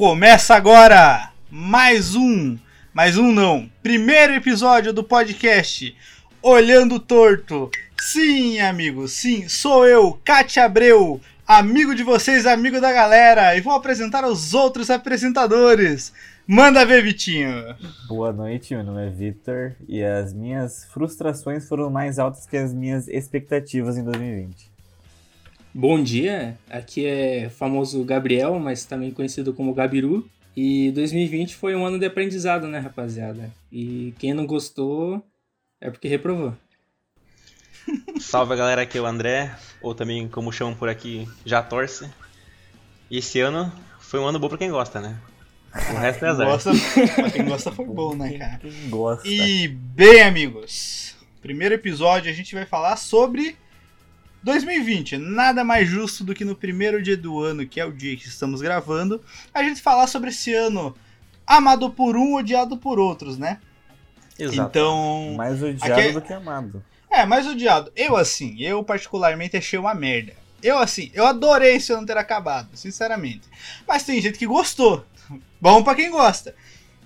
Começa agora mais um, mais um não, primeiro episódio do podcast Olhando Torto. Sim, amigos, sim, sou eu, Cátia Abreu, amigo de vocês, amigo da galera, e vou apresentar os outros apresentadores. Manda ver, Vitinho. Boa noite, meu nome é Victor e as minhas frustrações foram mais altas que as minhas expectativas em 2020. Bom dia, aqui é o famoso Gabriel, mas também conhecido como Gabiru. E 2020 foi um ano de aprendizado, né, rapaziada? E quem não gostou é porque reprovou. Salve galera, aqui é o André, ou também como chamam por aqui, já torce. E esse ano foi um ano bom pra quem gosta, né? O resto é azar. Gosta, pra quem gosta foi bom, né, cara? Quem gosta? E bem, amigos, primeiro episódio a gente vai falar sobre 2020. Nada mais justo do que no primeiro dia do ano, que é o dia que estamos gravando, a gente falar sobre esse ano amado por um, odiado por outros, né? Exato. Então, Mais odiado Aqui- do que amado. é, mais odiado. Eu assim, eu particularmente achei uma merda. Eu assim, eu adorei esse ano ter acabado, sinceramente. Mas tem gente que gostou. Bom pra quem gosta.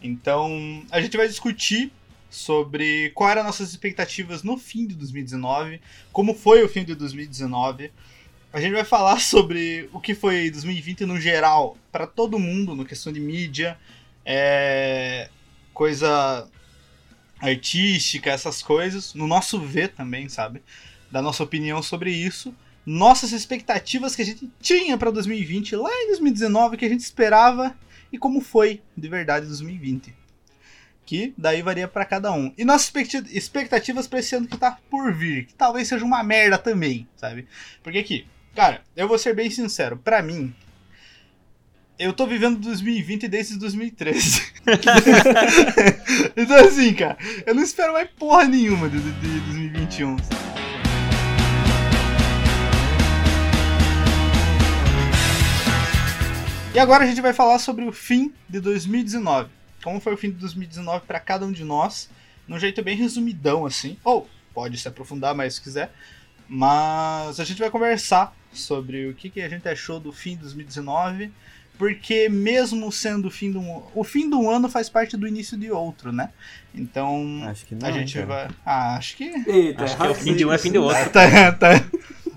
Então, a gente vai discutir sobre quais eram nossas expectativas no fim de 2019, como foi o fim de 2019. A gente vai falar sobre o que foi 2020 no geral, pra todo mundo, no questão de mídia, é, coisa artística, essas coisas, no nosso ver também, sabe? Da nossa opinião sobre isso, nossas expectativas que a gente tinha pra 2020 lá em 2019, que a gente esperava e como foi de verdade 2020. Que daí varia pra cada um. E nossas expectativas pra esse ano que tá por vir, que talvez seja uma merda também, sabe? Porque aqui, cara, eu vou ser bem sincero, pra mim, eu tô vivendo 2020 desde 2013. então assim, cara, eu não espero mais porra nenhuma de, de 2021. E agora a gente vai falar sobre o fim de 2019. Como foi o fim de 2019 para cada um de nós, num jeito bem resumidão assim. Ou pode se aprofundar mais se quiser. Mas a gente vai conversar sobre o que, que a gente achou do fim de 2019, porque mesmo sendo o fim de um, o fim de um ano faz parte do início de outro, né? Então Acho que não. a gente cara. vai, ah, acho que Eita, Acho que é o fim de um é fim de outro. Tá, tá.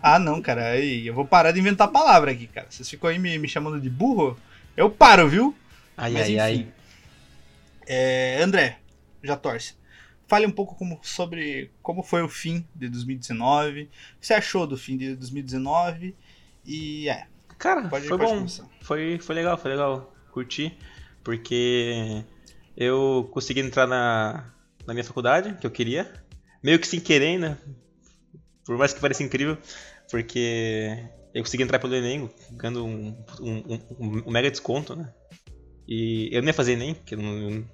Ah, não, cara. Aí, eu vou parar de inventar palavra aqui, cara. Vocês ficam aí me, me chamando de burro? Eu paro, viu? Ai, Mas, ai, enfim. ai. É, André, já torce. Fale um pouco como- sobre como foi o fim de 2019. O que você achou do fim de 2019? E é, Cara, pode, foi pode bom. começar. Foi, foi legal, foi legal. Curti. Porque eu consegui entrar na, na minha faculdade, que eu queria. Meio que sem querer, né? Por mais que pareça incrível. Porque eu consegui entrar pelo Enem, ganhando um, um, um- um mega desconto, né? E eu não ia fazer Enem, porque eu não,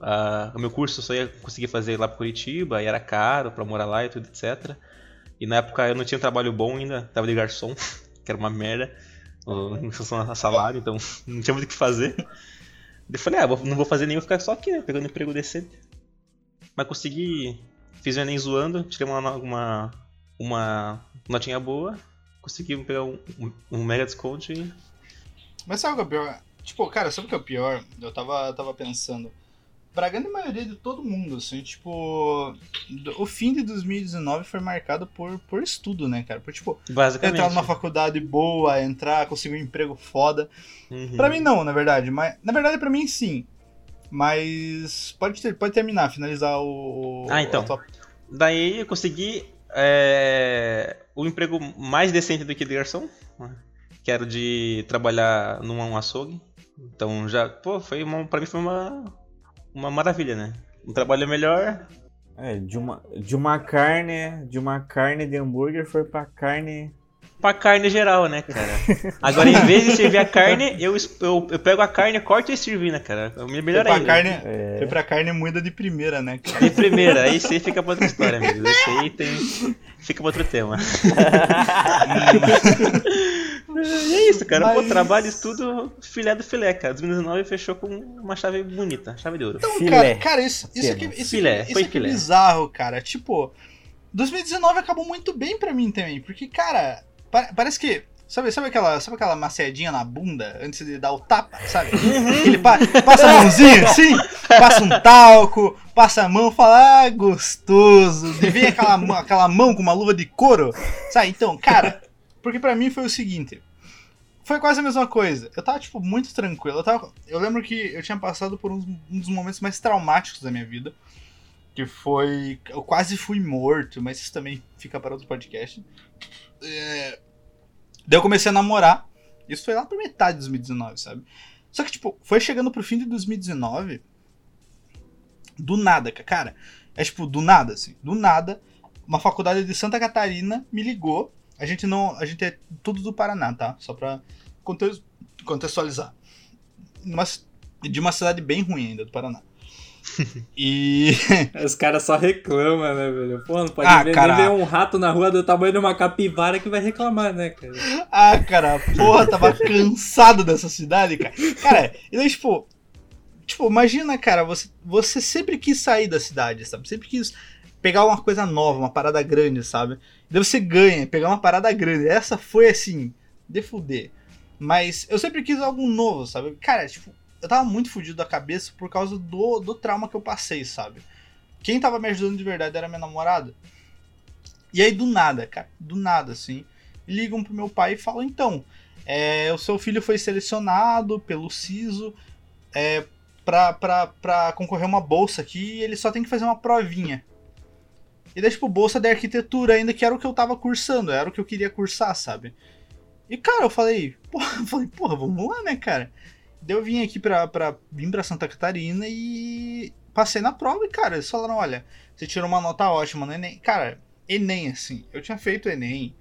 a- o meu curso eu só ia conseguir fazer lá pra Curitiba, e era caro pra morar lá e tudo, etc. E na época eu não tinha trabalho bom ainda, tava de garçom, que era uma merda, em função salário, então não tinha muito o que fazer. Eu falei, ah, não vou fazer nem, vou ficar só aqui, né, pegando emprego decente. Mas consegui, fiz o Enem zoando, tirei uma, uma, uma notinha boa, consegui pegar um, um, um mega desconto e Mas sabe o que é pior? Tipo, cara, sabe o que é o pior? Eu tava, tava pensando. Pra grande maioria de todo mundo, assim, tipo. O fim de 2019 foi marcado por, por estudo, né, cara? Por, tipo, basicamente... entrar numa faculdade boa, entrar, conseguir um emprego foda. Uhum. Pra mim não, na verdade. Mas, na verdade, pra mim sim. Mas pode, ter, pode terminar, finalizar o. Ah, então. tua- Daí eu consegui é, o emprego mais decente do que de garçom, né? que era de trabalhar num açougue. Então já, pô, foi uma, pra mim foi uma, uma maravilha, né? Um trabalho melhor. É, de uma, de uma carne, de uma carne de hambúrguer foi pra carne. Pra carne geral, né, cara? Agora, em vez de servir a carne, eu, eu, eu pego a carne, corto e sirvo, né, cara? É Foi melhor pra, ainda. carne, É. foi pra carne moída de primeira, né? cara? De primeira, aí isso aí fica pra outra história, amigos. Isso aí tem, fica pra outro tema. E é isso, cara. Pô, Mas- trabalho, estudo, filé do filé, cara. 2019 fechou com uma chave bonita, chave de ouro. Então, Filé. cara, cara, isso, isso aqui, isso, Filé, aqui, foi isso aqui é filé. bizarro, cara. Tipo, 2019 acabou muito bem pra mim também, porque, cara, pa- parece que Sabe, sabe, aquela, sabe aquela maciadinha na bunda antes de dar o tapa, sabe? Ele pa- passa a mãozinha assim, passa um talco, passa a mão, fala, ah, gostoso. E vem aquela, mão- aquela mão com uma luva de couro, sabe? Então, cara, porque pra mim foi o seguinte. Foi quase a mesma coisa. Eu tava, tipo, muito tranquilo. Eu, tava, eu lembro que eu tinha passado por um, um dos momentos mais traumáticos da minha vida. Que foi. Eu quase fui morto, mas isso também fica para outro podcast. É, Daí eu comecei a namorar. Isso foi lá pra metade de 2019, sabe? Só que, tipo, foi chegando pro fim de 2019. Do nada, ca- cara. É tipo, do nada, assim. Do nada. Uma faculdade de Santa Catarina me ligou. A gente não. A gente é tudo do Paraná, tá? Só pra conte- contextualizar. Ci- de uma cidade bem ruim ainda, do Paraná. E. Os caras só reclamam, né, velho? Pô, não pode Ah, ver, cara. nem ver um rato na rua do tamanho de uma capivara que vai reclamar, né, cara? Ah, cara, porra, tava cansado dessa cidade, cara. Cara, e daí, tipo. Tipo, imagina, cara, você, você sempre quis sair da cidade, sabe? Sempre quis pegar uma coisa nova, uma parada grande, sabe? Daí você ganha, pegar uma parada grande. Essa foi assim, de fuder. Mas eu sempre quis algo novo, sabe? Cara, tipo, eu tava muito fudido da cabeça por causa do, do trauma que eu passei, sabe? Quem tava me ajudando de verdade era minha namorada. E aí, do nada, cara, do nada, assim, ligam pro meu pai e falam: então, é, o seu filho foi selecionado pelo SISO é, pra, pra, pra concorrer a uma bolsa aqui e ele só tem que fazer uma provinha. E daí, tipo, bolsa de arquitetura ainda, que era o que eu tava cursando, era o que eu queria cursar, sabe? E, cara, eu falei, porra, eu falei, porra, vamos lá, né, cara? Daí eu vim aqui pra, pra, vim pra Santa Catarina e passei na prova e, cara, eles falaram, olha, você tirou uma nota ótima no Enem. Cara, Enem, assim, eu tinha feito Enem,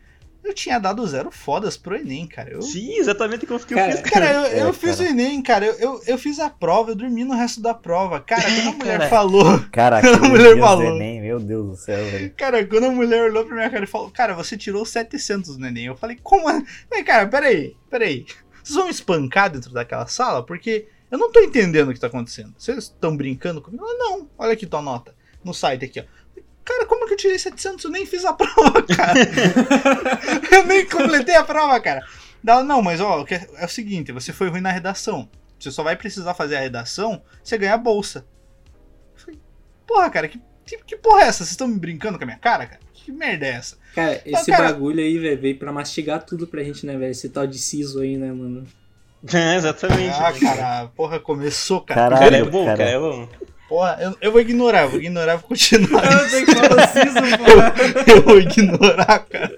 eu tinha dado zero fodas pro Enem, cara. Eu, Sim, exatamente como que eu Cara, fiz. Cara, eu, eu É, fiz cara. o Enem, cara. Eu, eu, eu fiz a prova, eu dormi no resto da prova. Cara, quando a mulher Cara. falou. Cara, A aquele mulher falou. Enem, meu Deus do céu, velho. Cara, quando a mulher olhou pra minha cara e falou: Cara, você tirou 700 no Enem. Eu falei: Como? é? Falei, cara, peraí, peraí. Vocês vão me espancar dentro daquela sala? Porque eu não tô entendendo o que tá acontecendo. Vocês estão brincando comigo? Ela, não, olha aqui tua nota. No site aqui, ó. Cara, como que eu tirei 700? Eu nem fiz a prova, cara. eu nem completei a prova, cara. Ela, não, mas ó, é é o seguinte, você foi ruim na redação. Você só vai precisar fazer a redação, você ganha a bolsa. Eu falei, porra, cara, que, que, que porra é essa? Vocês estão me brincando com a minha cara, cara? Que merda é essa? Cara, esse cara- bagulho aí, velho, veio pra mastigar tudo pra gente, né, velho? Esse tal de siso aí, né, mano? É, exatamente. Ah, cara, porra, começou, cara. Caralho. Cara, é bom, cara. cara, é bom. Porra, eu, eu vou ignorar, eu vou ignorar, eu vou continuar. Eu pô. eu vou ignorar, cara.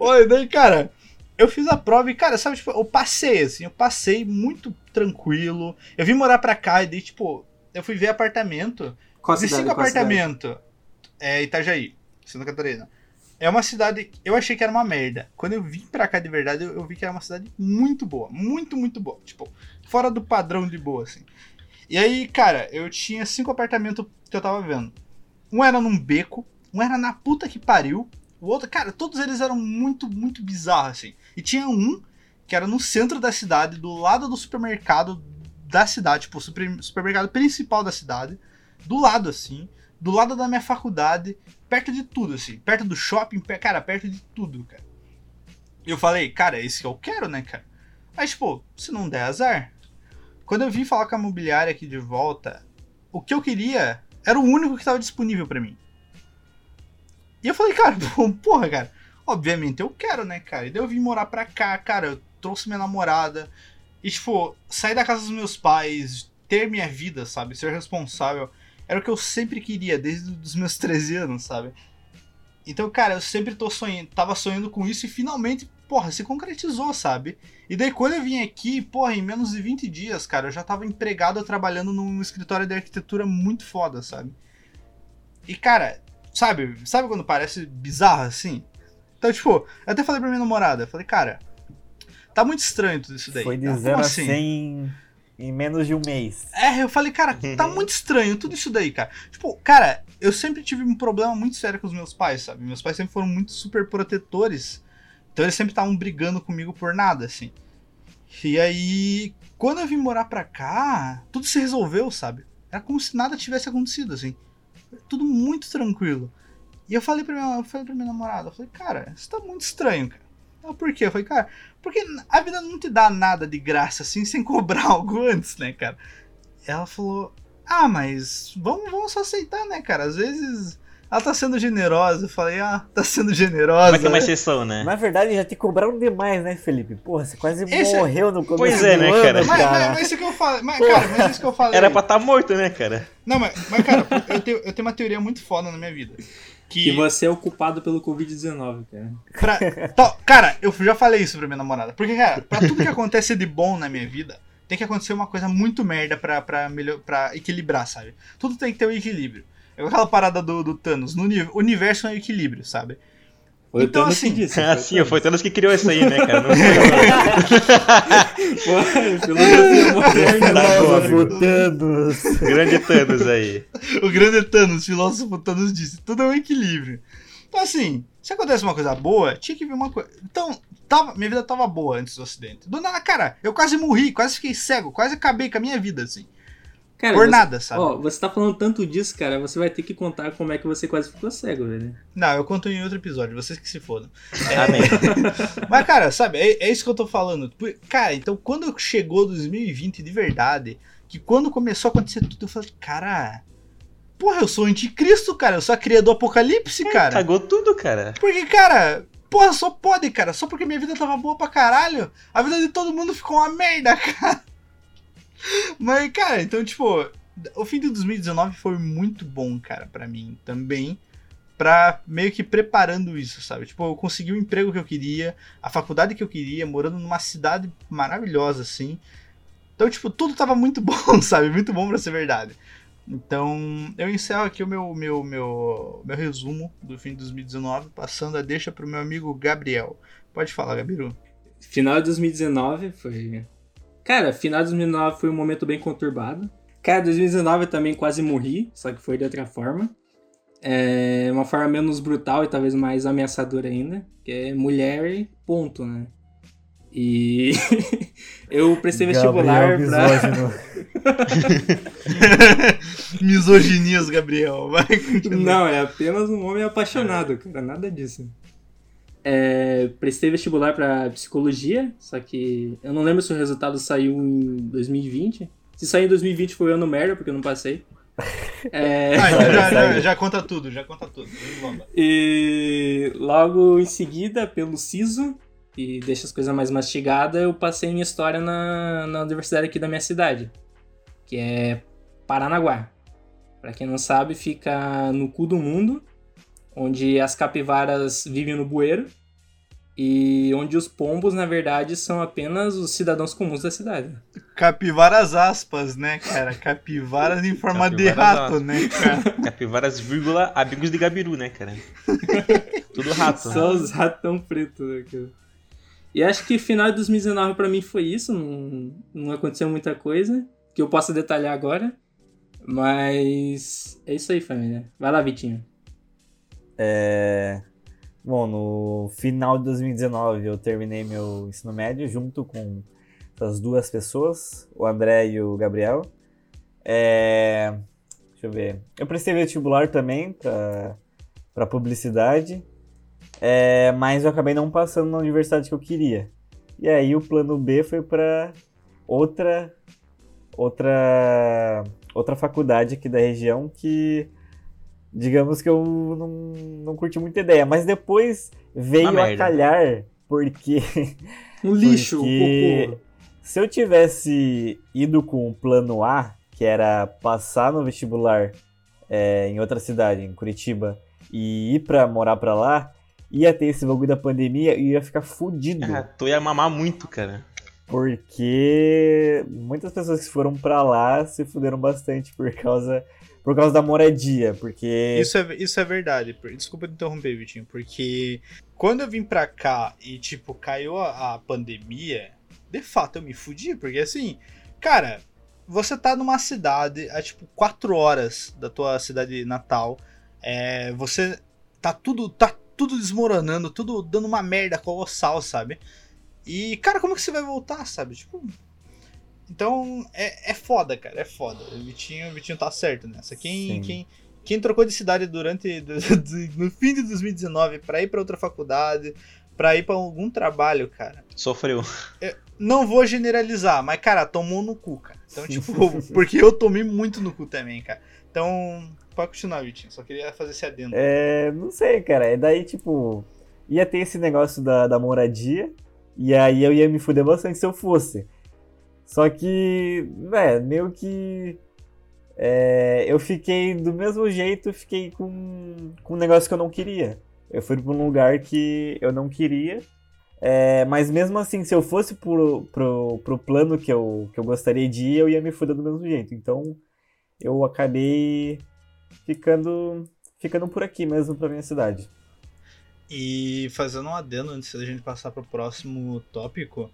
Olha, daí, cara, eu fiz a prova e, cara, sabe, tipo, eu passei, assim, eu passei muito tranquilo. Eu vim morar pra cá e daí, tipo, eu fui ver apartamento. Qual De cidade, cinco qual cidade? apartamentos. É Itajaí, Santa Catarina. É uma cidade. Eu achei que era uma merda. Quando eu vim pra cá de verdade, eu, eu vi que era uma cidade muito boa. Muito, muito boa. Tipo, fora do padrão de boa, assim. E aí, cara, eu tinha cinco apartamentos que eu tava vendo. Um era num beco, um era na puta que pariu. O outro, cara, todos eles eram muito, muito bizarros, assim. E tinha um que era no centro da cidade, do lado do supermercado da cidade, tipo, supermercado principal da cidade do lado, assim, do lado da minha faculdade, perto de tudo, assim, perto do shopping, cara, perto de tudo, cara. Eu falei, cara, é isso que eu quero, né, cara? Aí, tipo, se não der azar. Quando eu vim falar com a imobiliária aqui de volta, o que eu queria era o único que tava disponível pra mim. E eu falei, cara, porra, cara, obviamente eu quero, né, cara? E daí eu vim morar pra cá, cara, eu trouxe minha namorada. E, tipo, sair da casa dos meus pais, ter minha vida, sabe? Ser responsável. Era o que eu sempre queria, desde os meus 13 anos, sabe? Então, cara, eu sempre tô sonhando, tava sonhando com isso e finalmente, porra, se concretizou, sabe? E daí quando eu vim aqui, porra, em menos de 20 dias, cara, eu já tava empregado trabalhando num escritório de arquitetura muito foda, sabe? E, cara, sabe, sabe quando parece bizarro assim? Então, tipo, eu até falei pra minha namorada, falei, cara, tá muito estranho tudo isso daí. Foi de Ela, "Como 0 a assim?" 100 em menos de um mês. É, eu falei, cara, tá muito estranho tudo isso daí, cara. Tipo, cara, eu sempre tive um problema muito sério com os meus pais, sabe? Meus pais sempre foram muito super protetores. Então eles sempre estavam brigando comigo por nada, assim. E aí, quando eu vim morar pra cá, tudo se resolveu, sabe? Era como se nada tivesse acontecido, assim. Tudo muito tranquilo. E eu falei pra minha, eu falei pra minha namorada, eu falei, cara, isso tá muito estranho, cara. Ah, por quê? Eu falei, cara, porque a vida não te dá nada de graça assim sem cobrar algo antes, né, cara? Ela falou, ah, mas vamos, vamos só aceitar, né, cara? Às vezes ela tá sendo generosa. Eu falei, ah, tá sendo generosa. Mas é uma exceção, né? Na verdade, já te cobraram demais, né, Felipe? Porra, você quase Esse é- morreu no começo Pois é, do né, ano, cara? Mas, cara. mas, mas isso que eu falei. Mas, cara, mas isso que eu falei. Era pra estar morto, né, cara? Não, mas, mas cara, eu tenho, eu tenho uma teoria muito foda na minha vida. Que você é o culpado pelo Covid-19, cara. Pra, cara, eu já falei isso pra minha namorada. Porque, cara, pra tudo que acontece de bom na minha vida, tem que acontecer uma coisa muito merda pra, pra, melhor, pra equilibrar, sabe? Tudo tem que ter um equilíbrio. É aquela parada do, do Thanos. No uni- universo é um equilíbrio, sabe? Foi Então, o Thanos assim- que disse. Ah, o sim, foi o Thanos que criou isso aí, né, cara? Não foi Foi, filosofia moderna. Filósofo. Thanos. o grande Thanos aí. O grande Thanos, o filósofo Thanos disse, tudo é um equilíbrio. Então, assim, se acontece uma coisa boa, tinha que vir uma coisa. Então, tava, minha vida tava boa antes do acidente. Do nada, cara, eu quase morri, quase fiquei cego, quase acabei com a minha vida, assim. Cara, Por você- nada, sabe? Ó, você tá falando tanto disso, cara, você vai ter que contar como é que você quase ficou cego, velho. Não, eu conto em outro episódio, vocês que se fodam. Amém. Mas, cara, sabe, é, é isso que eu tô falando. Cara, então quando chegou 2020 de verdade, que quando começou a acontecer tudo, eu falei, cara. Porra, eu sou anticristo, cara. Eu sou a cria do apocalipse, cara. Cagou tudo, cara. Porque, cara, porra, só pode, cara. Só porque minha vida tava boa pra caralho, a vida de todo mundo ficou uma merda, cara. Mas, cara, então, tipo, o fim de 2019 foi muito bom, cara, pra mim também. Pra meio que preparando isso, sabe? Tipo, eu consegui o emprego que eu queria, a faculdade que eu queria, morando numa cidade maravilhosa, assim. Então, tipo, tudo tava muito bom, sabe? Muito bom pra ser verdade. Então, eu encerro aqui o meu, meu, meu, meu resumo do fim de 2019, passando a deixa pro meu amigo Gabriel. Pode falar, Gabiru. Final de 2019 foi. Cara, final de 2019 foi um momento bem conturbado. Cara, 2019 eu também quase morri, só que foi de outra forma. É uma forma menos brutal e talvez mais ameaçadora ainda, que é mulher e ponto, né? E eu prestei vestibular Gabriel pra. Misoginias, Gabriel. Vai continuar. Não, é apenas um homem apaixonado, cara, nada disso. É, prestei vestibular pra psicologia, só que eu não lembro se o resultado saiu em 2020. Se sair em 2020 foi ano merda, porque eu não passei. É, Ah, então já, já, já conta tudo, já conta tudo. E logo em seguida, pelo SISO, e deixa as coisas mais mastigadas, eu passei em história na, na universidade aqui da minha cidade, que é Paranaguá. Pra quem não sabe, fica no cu do mundo, onde as capivaras vivem no bueiro e onde os pombos, na verdade, são apenas os cidadãos comuns da cidade. Capivaras aspas, né, cara? Capivaras em forma de Capivaras rato, aspas. né, cara? Capivaras, vírgula, amigos de Gabiru, né, cara? Tudo rato. Só os ratão preto. Né, cara? E acho que final de 2019 pra mim foi isso. Não, não aconteceu muita coisa que eu possa detalhar agora. Mas é isso aí, família. Vai lá, Vitinho. É... Bom, no final de 2019 eu terminei meu ensino médio junto com essas duas pessoas, o André e o Gabriel. É... Deixa eu ver. Eu prestei vestibular também para publicidade, é, mas eu acabei não passando na universidade que eu queria. E aí o plano B foi para outra outra outra faculdade aqui da região que digamos que eu não, não curti muita ideia, mas depois veio Uma a merda. calhar porque Um lixo, Porque- cocô. se eu tivesse ido com o plano A, que era passar no vestibular é, em outra cidade, em Curitiba, e ir pra morar pra lá, ia ter esse bagulho da pandemia e ia ficar fudido. Ah, tu ia mamar muito, cara. Porque muitas pessoas que foram pra lá se fuderam bastante por causa, por causa da moradia. Porque. Isso é, isso é verdade. Desculpa te interromper, Vitinho, porque quando eu vim pra cá e, tipo, caiu a, a pandemia, de fato eu me fudi, porque assim, cara, você tá numa cidade a, tipo, quatro horas da tua cidade natal, é, você tá tudo, tá tudo desmoronando, tudo dando uma merda colossal, sabe? E, cara, como que você vai voltar, sabe? Tipo. Então, é, é foda, cara, é foda. O Vitinho, o Vitinho tá certo nessa. Quem, Sim. quem, quem trocou de cidade durante. no fim de 2019 pra ir pra outra faculdade, pra ir pra algum trabalho, cara. Sofreu. Não vou generalizar, mas, cara, tomou no cu, cara. Então, tipo, porque eu tomei muito no cu também, cara. Então, pode continuar, Vitinho. Só queria fazer esse adendo. É, não sei, cara. E daí, tipo, ia ter esse negócio da, da moradia. E aí eu ia me fuder bastante se eu fosse. Só que, é, meio que. é, eu fiquei do mesmo jeito, fiquei com, com um negócio que eu não queria. Eu fui pra um lugar que eu não queria. é, mas mesmo assim, se eu fosse pro, pro, pro plano que eu, que eu gostaria de ir, eu ia me fuder do mesmo jeito. Então eu acabei ficando, ficando por aqui mesmo pra minha cidade. E fazendo um adendo antes da gente passar pro próximo tópico.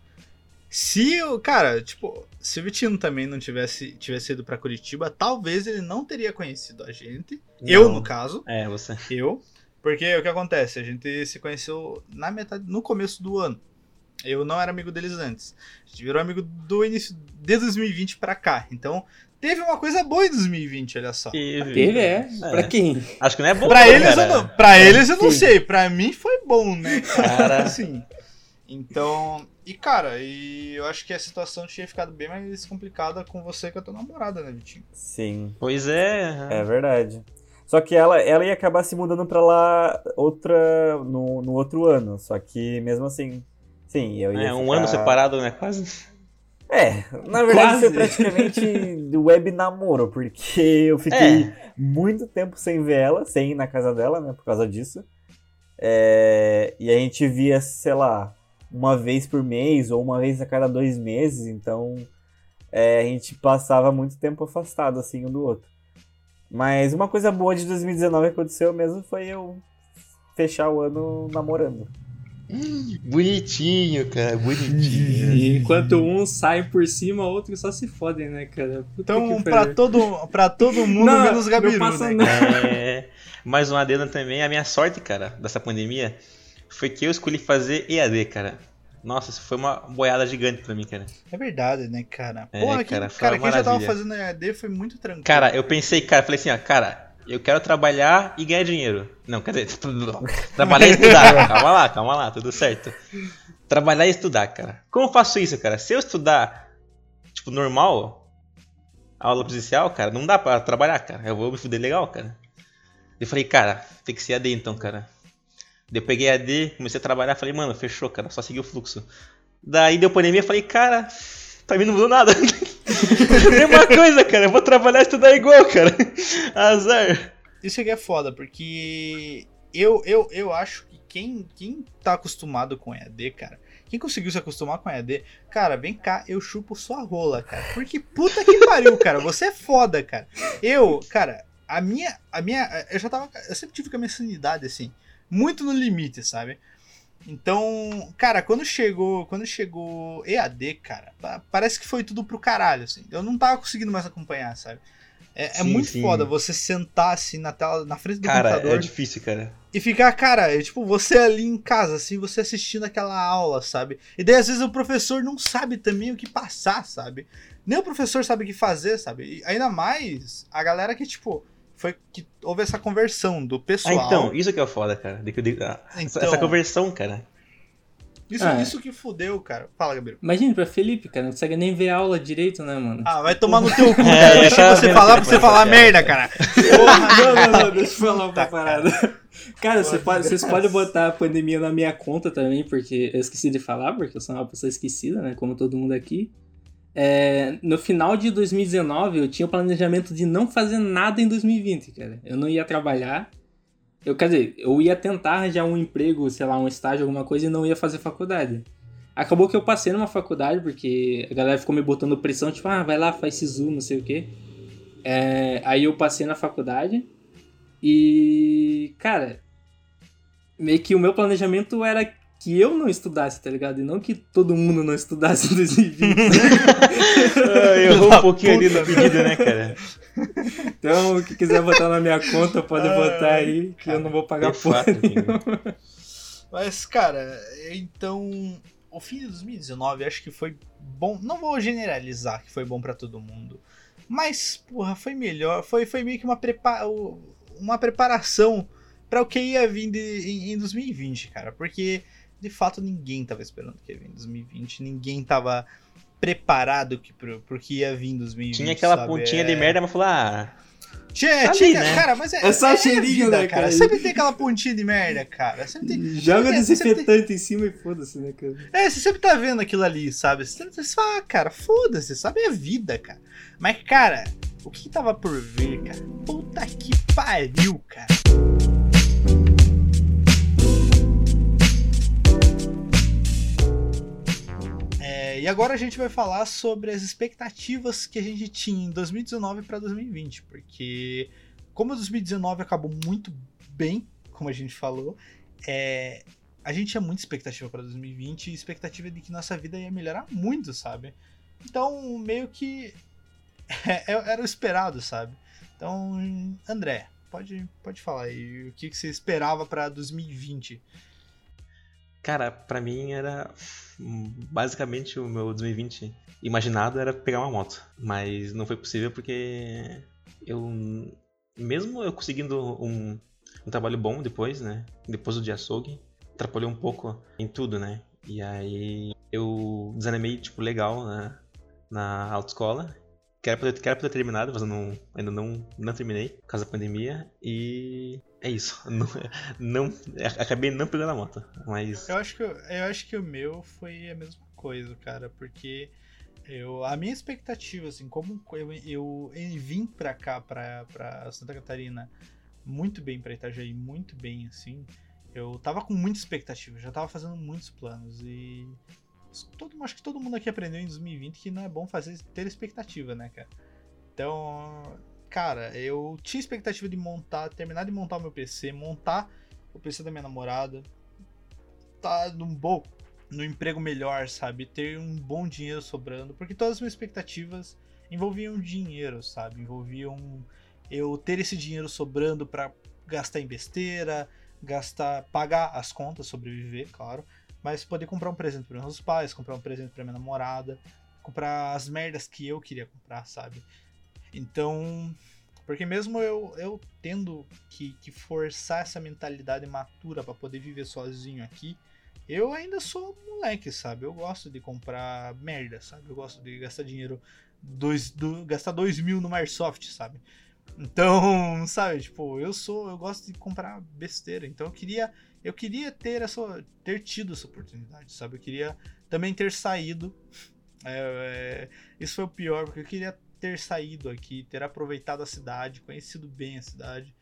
Se o. Cara, tipo, se o Vitinho também não tivesse, tivesse ido pra Curitiba, talvez ele não teria conhecido a gente. Eu, Não. no caso. É, você. Eu. Porque o que acontece? A gente se conheceu na metade, no começo do ano. Eu não era amigo deles antes. A gente virou amigo do início de 2020 pra cá. Então, teve uma coisa boa em 2020, olha só. Teve. Teve, é. É. Pra quem? Acho que não é bom. Pra não, eles, eu cara. não, pra eles eu não Sim. sei. Pra mim foi bom, né? Cara. Assim. Então. E cara, e eu acho que a situação tinha ficado bem mais complicada com você e com a tua namorada, né, Vitinho? Sim, Pois é. é verdade. Só que ela, ela ia acabar se mudando pra lá outra no, no outro ano. Só que mesmo assim, sim, eu ia É, um ficar- ano separado, né? Quase. É, na verdade Quase. foi praticamente web namoro, porque eu fiquei É. muito tempo sem ver ela, sem ir na casa dela, né, por causa disso. É, e a gente via, sei lá, uma vez por mês ou uma vez a cada dois meses, então é, a gente passava muito tempo afastado, assim, um do outro. Mas uma coisa boa de 2019 que aconteceu mesmo foi eu fechar o ano namorando. Bonitinho, cara. Bonitinho. E enquanto um sai por cima, outro só se fodem, né, cara? Puta Então, pra todo, pra todo mundo, Não, menos não Gabiru, passa né? não. É, mais um adendo também. A minha sorte, cara, dessa pandemia foi que eu escolhi fazer EAD, cara. Nossa, isso foi uma boiada gigante pra mim, cara. É verdade, né, cara? É, Porra, cara, foi cara, quem já tava fazendo EAD foi muito tranquilo. Cara, eu pensei, cara, falei assim, ó, cara, eu quero trabalhar e ganhar dinheiro. Não, quer dizer, trabalhar e estudar. calma lá, calma lá, tudo certo. Trabalhar e estudar, cara. Como eu faço isso, cara? Se eu estudar, tipo, normal, aula presencial, cara, não dá pra trabalhar, cara. Eu vou me fuder legal, cara. Eu falei, cara, tem que ser AD então, cara. Eu peguei AD, comecei a trabalhar, falei, mano, fechou, cara, só seguir o fluxo. Daí deu pandemia, falei, cara, pra mim não mudou nada. Mesma coisa, cara, eu vou trabalhar e estudar igual, cara. Azar. Isso aqui é foda, porque eu, eu, eu acho que quem, quem tá acostumado com EAD, cara, quem conseguiu se acostumar com EAD, cara, vem cá, eu chupo sua rola, cara. Porque puta que pariu, cara, você é foda, cara. Eu, cara, a minha, a minha, eu já tava, eu sempre tive com a minha sanidade, assim, muito no limite, sabe? Então, cara, quando chegou, quando chegou EAD, cara, pa- parece que foi tudo pro caralho, assim. Eu não tava conseguindo mais acompanhar, sabe? É, é Sim, muito sim. foda você sentar assim na tela, na frente do Cara, computador é difícil, cara. e ficar, cara, é, tipo, você ali em casa, assim, você assistindo aquela aula, sabe? E daí às vezes o professor não sabe também o que passar, sabe? Nem o professor sabe o que fazer, sabe? E ainda mais a galera que, tipo, foi que houve essa conversão do Ah, pessoal. então, isso que é foda, cara. De, de, ah, essa, Então. essa conversão, cara. isso, Ah, é. isso que fudeu, cara. Fala, Gabriel. Imagina pra Felipe, cara, não consegue nem ver a aula direito, né, mano? Ah, vai tomar no teu cu, É, cara. eu Deixa você falar que pra você falar merda, cara. Porra. Não, não, não, deixa eu falar uma Tá, parada. Cara, você pode, vocês podem botar a pandemia na minha conta também, porque eu esqueci de falar, porque eu sou uma pessoa esquecida, né? Como todo mundo aqui. É, no final de 2019, eu tinha o planejamento de não fazer nada em 2020, cara. Eu não ia trabalhar. Eu, quer dizer, eu ia tentar arranjar um emprego, sei lá, um estágio, alguma coisa, e não ia fazer faculdade. Acabou que eu passei numa faculdade, porque a galera ficou me botando pressão, tipo, ah, vai lá, faz SISU, não sei o quê. É, aí eu passei na faculdade e, cara, meio que o meu planejamento era que eu não estudasse, tá ligado? E não que todo mundo não estudasse em 2020. Ah, Errou um pouquinho ali no puta pedido, né, cara? então, o que quiser botar na minha conta, pode Ai, botar aí, que eu não vou pagar porra nenhuma. Mas, cara, então. O fim de 2019 acho que foi bom. Não vou generalizar que foi bom pra todo mundo. Mas, porra, foi melhor. Foi, foi meio que uma, prepa uma preparação pra o que ia vir de, em, em 2020, cara. Porque de fato ninguém tava esperando que ia vir em 2020, ninguém tava preparado que, pro, pro que ia vir em 2020. Tinha aquela sabe? pontinha É- de merda, mas falou, ah, Tinha, Tá tinha, né? cara, mas é, É só cheirinho, vida, né, cara? cara? Sempre tem aquela pontinha de merda, cara. Sempre tem, Joga desinfetante em cima e foda-se, né, cara? É, você sempre tá vendo aquilo ali, sabe? Você sempre você fala, ah, cara, foda-se, sabe? É vida, cara. Mas, cara, o que tava por vir, cara? Puta que pariu, cara. E agora a gente vai falar sobre as expectativas que a gente tinha em 2019 para 2020, porque como 2019 acabou muito bem, como a gente falou, é, a gente tinha muita expectativa para 2020 e expectativa de que nossa vida ia melhorar muito, sabe? Então, meio que é- era o esperado, sabe? Então, André, pode, pode falar aí o que, que você esperava para 2020. Cara, pra mim era basicamente o meu 2020 imaginado era pegar uma moto, mas não foi possível porque eu mesmo eu conseguindo um, um trabalho bom depois, né? Depois do de açougue, atrapalhou um pouco em tudo, né? E aí eu desanimei tipo legal na, na autoescola. Quero poder, quero poder ter terminado, mas eu não, ainda não, não terminei por causa da pandemia. E é isso. Não, não, acabei não pegando a moto. Mas Eu acho que, eu, eu acho que o meu foi a mesma coisa, cara, porque eu, a minha expectativa, assim, como eu, eu, eu vim pra cá, pra, pra Santa Catarina, muito bem pra Itajaí, muito bem, assim, eu tava com muita expectativa, já tava fazendo muitos planos e todo, acho que todo mundo aqui aprendeu em 2020 que não é bom fazer ter expectativa, né, cara? Então, cara, eu tinha expectativa de montar, terminar de montar o meu PC, montar o PC da minha namorada, tá num bom, no emprego melhor, sabe? Ter um bom dinheiro sobrando, porque todas as minhas expectativas envolviam dinheiro, sabe? Envolviam eu ter esse dinheiro sobrando pra gastar em besteira, gastar, pagar as contas, sobreviver, claro, mas poder comprar um presente para meus pais, comprar um presente para minha namorada, comprar as merdas que eu queria comprar, sabe? Então, porque mesmo eu, eu tendo que, que forçar essa mentalidade matura para poder viver sozinho aqui, eu ainda sou moleque, sabe? Eu gosto de comprar merda, sabe? Eu gosto de gastar dinheiro, dois, do, gastar dois mil no Airsoft, sabe? Então, sabe, tipo, eu sou, eu gosto de comprar besteira. Então eu queria, eu queria ter essa, ter tido essa oportunidade, sabe? Eu queria também ter saído. É, é, isso foi o pior, porque eu queria ter saído aqui, ter aproveitado a cidade, conhecido bem a cidade.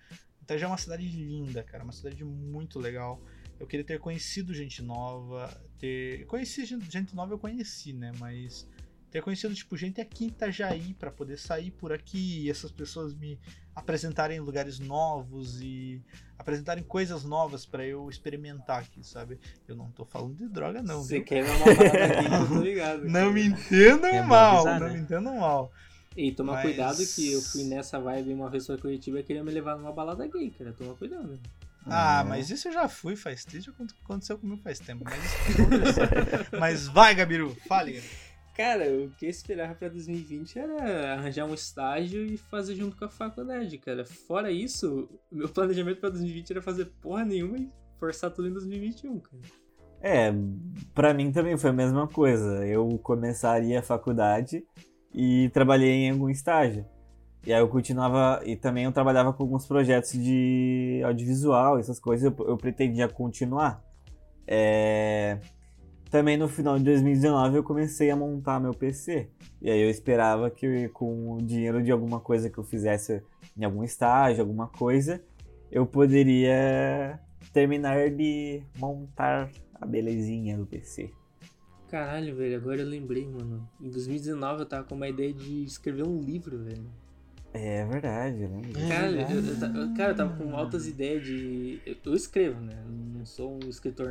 Então já é uma cidade linda, cara, uma cidade muito legal. Eu queria ter conhecido gente nova, ter conheci gente, nova eu conheci, né? Mas ter conhecido tipo gente aqui em Itajaí para poder sair por aqui e essas pessoas me apresentarem lugares novos e apresentarem coisas novas para eu experimentar aqui, sabe? Eu não tô falando de droga não, Você viu? quer uma parada aqui tô ligado. Não me entendam É mal, avisar, não né? me entendam mal. E toma Mas- cuidado que eu fui nessa vibe uma vez pra Curitiba e queria me levar numa balada gay, cara. Toma cuidado. Ah, É. mas isso eu já fui faz tempo, já aconteceu comigo faz tempo. Mas, isso não aconteceu. mas vai, Gabiru, fale, Gabiru. Cara, o que eu esperava pra 2020 era arranjar um estágio e fazer junto com a faculdade, cara. Fora isso, o meu planejamento pra 2020 era fazer porra nenhuma e forçar tudo em 2021, cara. É, pra mim também foi a mesma coisa. Eu começaria a faculdade e trabalhei em algum estágio. E aí eu continuava, e também eu trabalhava com alguns projetos de audiovisual, essas coisas, eu, eu pretendia continuar. É, Também no final de 2019 eu comecei a montar meu PC. E aí eu esperava que com o dinheiro de alguma coisa que eu fizesse em algum estágio, alguma coisa, eu poderia terminar de montar a belezinha do PC. Caralho, velho, agora eu lembrei, mano. Em 2019 eu tava com uma ideia de escrever um livro, velho. É verdade, né? Cara, eu, eu, ta- eu- cara, eu tava com altas ideias de. Eu, eu escrevo, né? Eu Não sou um escritor.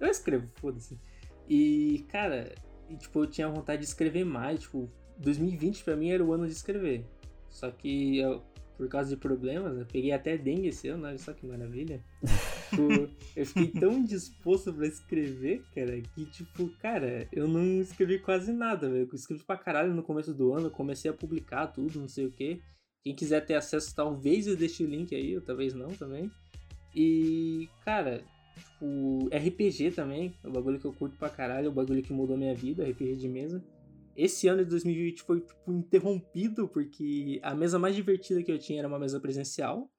Eu escrevo, foda-se. E, cara, e, tipo, eu tinha vontade de escrever mais. Tipo, 2020 pra mim era o ano de escrever. Só que eu, por causa de problemas, eu peguei até dengue esse ano, olha só que maravilha. Tipo, eu fiquei tão indisposto pra escrever, cara, que, tipo, cara, eu não escrevi quase nada, velho. Eu escrevi pra caralho no começo do ano, comecei a publicar tudo, não sei o que. Quem quiser ter acesso, talvez eu deixe o link aí, ou talvez não também. E, cara, tipo, RPG também, é o bagulho que eu curto pra caralho, é o bagulho que mudou minha vida, RPG de mesa. Esse ano de 2020 foi, tipo, interrompido, porque a mesa mais divertida que eu tinha era uma mesa presencial.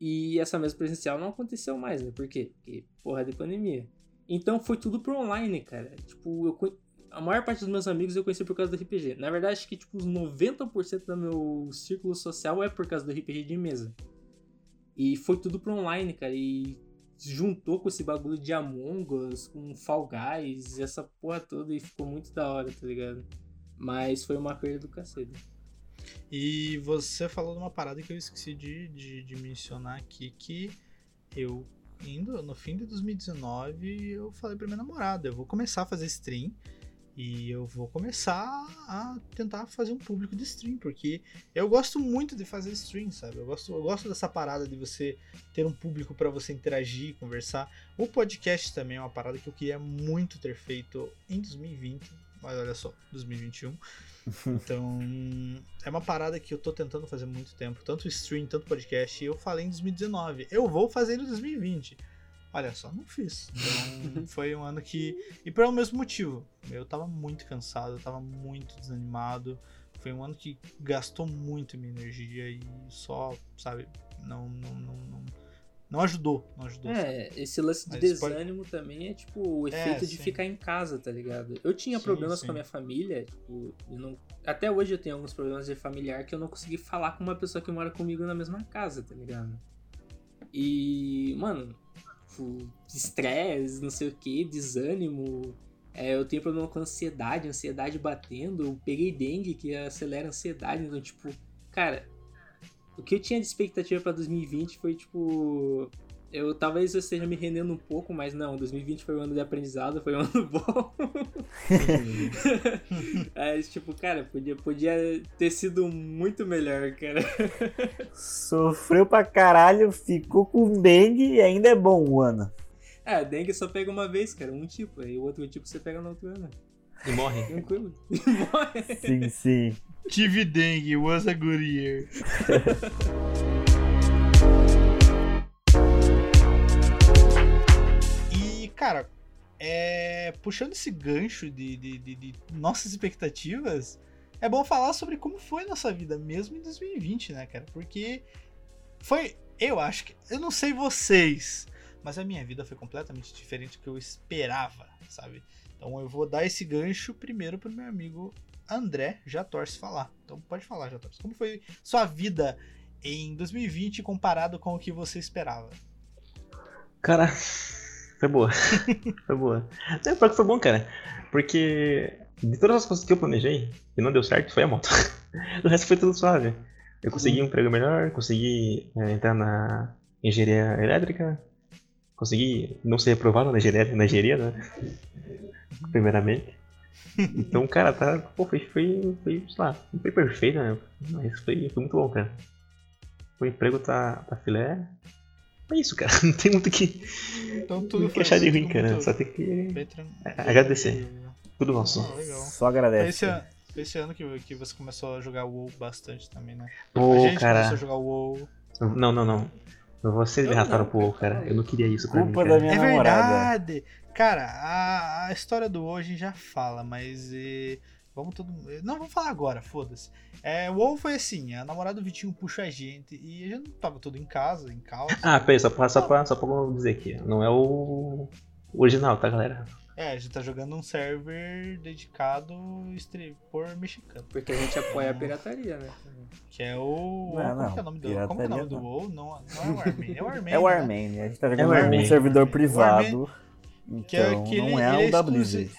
E essa mesa presencial não aconteceu mais, né? Por quê? Porque, porra, de pandemia. Então foi tudo pro online, cara. Tipo, eu, a maior parte dos meus amigos eu conheci por causa do RPG. Na verdade, acho que tipo, os 90% do meu círculo social é por causa do RPG de mesa. E foi tudo pro online, cara. E juntou com esse bagulho de Among Us, com Fall Guys, essa porra toda e ficou muito da hora, tá ligado? Mas foi uma perda do cacete. E você falou de uma parada que eu esqueci de, de, de mencionar aqui, que eu indo no fim de 2019 eu falei pra minha namorada, eu vou começar a fazer stream e eu vou começar a tentar fazer um público de stream, porque eu gosto muito de fazer stream, sabe? Eu gosto, eu gosto dessa parada de você ter um público para você interagir, conversar. O podcast também é uma parada que eu queria muito ter feito em 2020, mas olha só, 2021. Então, é uma parada que eu tô tentando fazer muito tempo, tanto stream, tanto podcast, e eu falei em 2019. Eu vou fazer em 2020. Olha só, não fiz. Então foi um ano que. E pelo mesmo motivo. Eu tava muito cansado, eu tava muito desanimado. Foi um ano que gastou muito minha energia e só, sabe, não, não, não, não, não ajudou. Não ajudou. É, sabe? esse lance de Mas desânimo pode... também é tipo o é, efeito é, de ficar em casa, tá ligado? Eu tinha sim, problemas sim. com a minha família, tipo, não... até hoje eu tenho alguns problemas de familiar que eu não consegui falar com uma pessoa que mora comigo na mesma casa, tá ligado? E, mano, tipo, estresse, não sei o que, desânimo. É, eu tenho problema com ansiedade, ansiedade batendo. Eu peguei dengue, que acelera a ansiedade. Então, tipo, cara, o que eu tinha de expectativa para 2020 foi, tipo, eu talvez eu esteja me rendendo um pouco, mas não, 2020 foi um ano de aprendizado, foi um ano bom. é, tipo, cara, podia, podia ter sido muito melhor, cara. Sofreu pra caralho, ficou com dengue e ainda é bom o ano. É, dengue só pega uma vez, cara, um tipo, aí o outro tipo você pega no outro ano. E morre. Tranquilo. E morre. Sim, sim. Tive dengue, was a good year. cara, é, puxando esse gancho de, de, de, de, nossas expectativas, é bom falar sobre como foi nossa vida, mesmo em 2020, né, cara? Porque foi. Eu acho que. Eu não sei vocês, mas a minha vida foi completamente diferente do que eu esperava, sabe? Então eu vou dar esse gancho primeiro pro meu amigo André já torce falar. Então pode falar, já torce. Como foi sua vida em 2020 comparado com o que você esperava? Cara, foi boa. foi boa. É, pior que foi bom, cara. Porque de todas as coisas que eu planejei e não deu certo, foi a moto. o resto foi tudo suave. Eu consegui um emprego melhor, consegui é, entrar na engenharia elétrica, consegui não ser reprovado na engenharia, na engenharia né? Primeiramente. Então, cara, tá. Pô, foi, foi, foi, sei lá, não foi perfeito, né? Mas foi, foi muito bom, cara. O emprego tá, tá filé. É isso, cara. Não tem muito que, então, tudo que achar de ruim, cara. Só tem que agradecer. Tudo nosso. Ah, Só agradece. Esse, ano, esse ano que, que você começou a jogar WoW bastante também, né? Pô, a gente cara. começou a jogar WoW. Não, não, não. Vocês derrataram pro WoW, cara. Eu não queria isso pra Culpa mim, da minha é namorada. verdade. Cara, a, a história do gente já fala, mas... E Vamos todo Não, vamos falar agora, foda-se. É, o WoW foi assim, a namorada do Vitinho puxa a gente e a gente tava tudo em casa, em calça. Ah, peraí, só pra, só, pra, só pra dizer aqui. Não é o original, tá, galera? É, a gente tá jogando um server dedicado por mexicano. Porque a gente apoia a pirataria, né? Que é o. Não, não, como que é o nome do, como é o nome do WoW? Não, não é o Armane. É o Armane. É o Armane. Né? A gente tá jogando é um servidor privado. Então, que é, que não ele, é ele o é WZ.